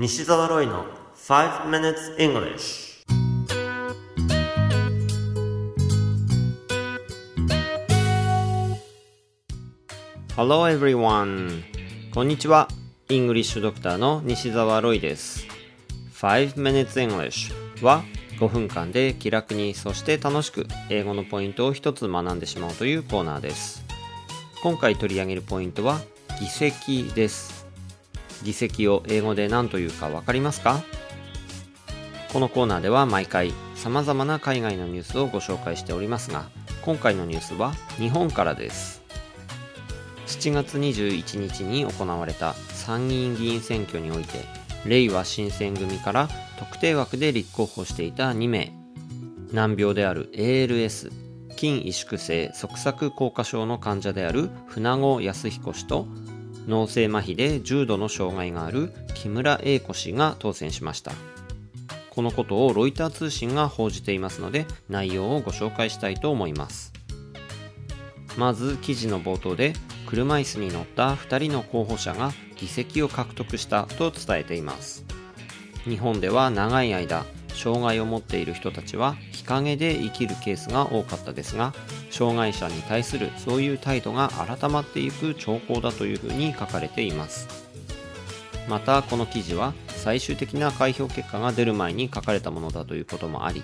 西澤ロイの5 minutes English Hello everyone. こんにちは。イングリッシュドクターの西澤ロイです。5 minutes English は5分間で気楽にそして楽しく英語のポイントを一つ学んでしまうというコーナーです。今回取り上げるポイントは議席です。議席を英語で何というかわかりますか？このコーナーでは毎回様々な海外のニュースをご紹介しておりますが今回のニュースは日本からです。7月21日に行われた参議院議員選挙において令和新選組から特定枠で立候補していた2名。難病である ALS 筋萎縮性側索硬化症の患者である船子康彦氏と脳性麻痺で重度の障害がある木村英子氏が当選しました。このことをロイター通信が報じていますので内容をご紹介したいと思います。まず記事の冒頭で車椅子に乗った2人の候補者が議席を獲得したと伝えています。日本では長い間障害を持っている人たちは日陰で生きるケースが多かったですが障害者に対するそういう態度が改まっていく兆候だというふうに書かれています。またこの記事は最終的な開票結果が出る前に書かれたものだということもあり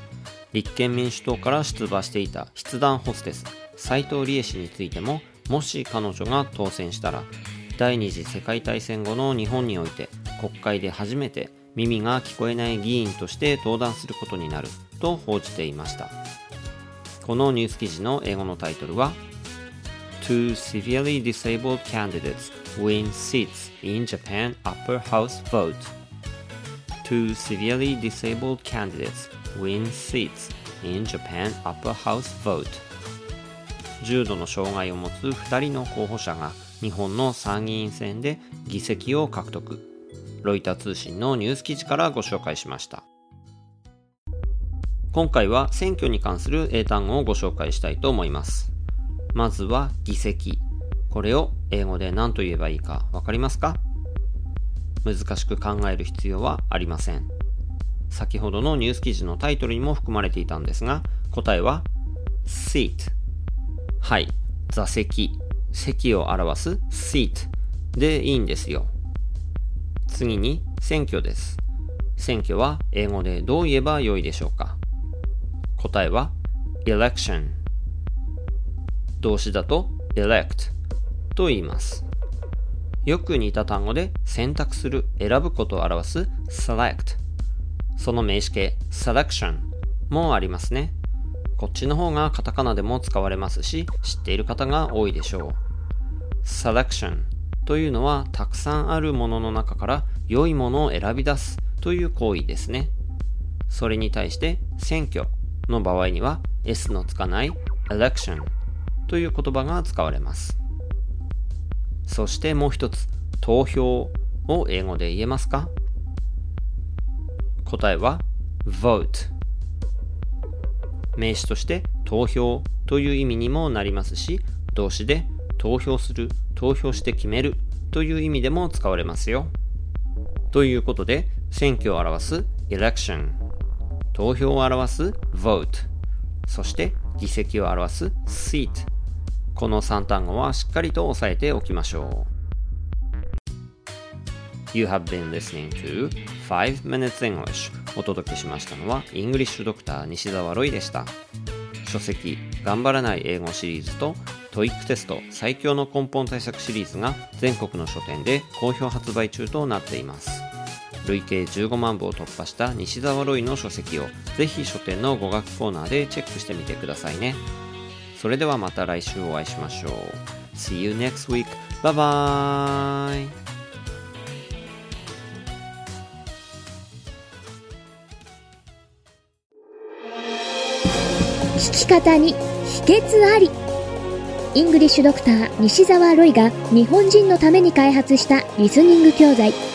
立憲民主党から出馬していた筆談ホステス斉藤理恵氏についてももし彼女が当選したら第二次世界大戦後の日本において国会で初めて耳が聞こえない議員として登壇することになると報じていました。このニュース記事の英語のタイトルは Two severely disabled candidates win seats in Japan upper house vote Two severely disabled candidates win seats in Japan upper house vote 重度の障害を持つ2人の候補者が日本の参議院選で議席を獲得ロイター通信のニュース記事からご紹介しました今回は選挙に関する英単語をご紹介したいと思います。まずは議席。これを英語で何と言えばいいかわかりますか？難しく考える必要はありません。先ほどのニュース記事のタイトルにも含まれていたんですが答えは seat はい。座席。席を表す seat でいいんですよ。次に選挙です。選挙は英語でどう言えばよいでしょうか？答えは election 動詞だと elect と言います。よく似た単語で選択する、選ぶことを表す select その名詞形 selection もありますね。こっちの方がカタカナでも使われますし知っている方が多いでしょう。selection というのはたくさんあるものの中から良いものを選び出すという行為ですね。それに対して選挙。の場合には S のつかない election という言葉が使われます。そしてもう一つ投票を英語で言えますか？答えは vote 名詞として投票という意味にもなりますし動詞で投票する投票して決めるという意味でも使われますよ。ということで選挙を表す election 投票を表す vote そして議席を表す seat この3単語はしっかりと押さえておきましょう。You have been listening to 5 Minutes English お届けしましたのはイングリッシュドクター西澤ロイでした。書籍頑張らない英語シリーズと TOEIC テスト最強の根本対策シリーズが全国の書店で好評発売中となっています。累計15万部を突破した西澤ロイの書籍をぜひ書店の語学コーナーでチェックしてみてくださいねそれではまた来週お会いしましょう See you next week. Bye bye! 聞き方に秘訣ありイングリッシュドクター西澤ロイが日本人のために開発したリスニング教材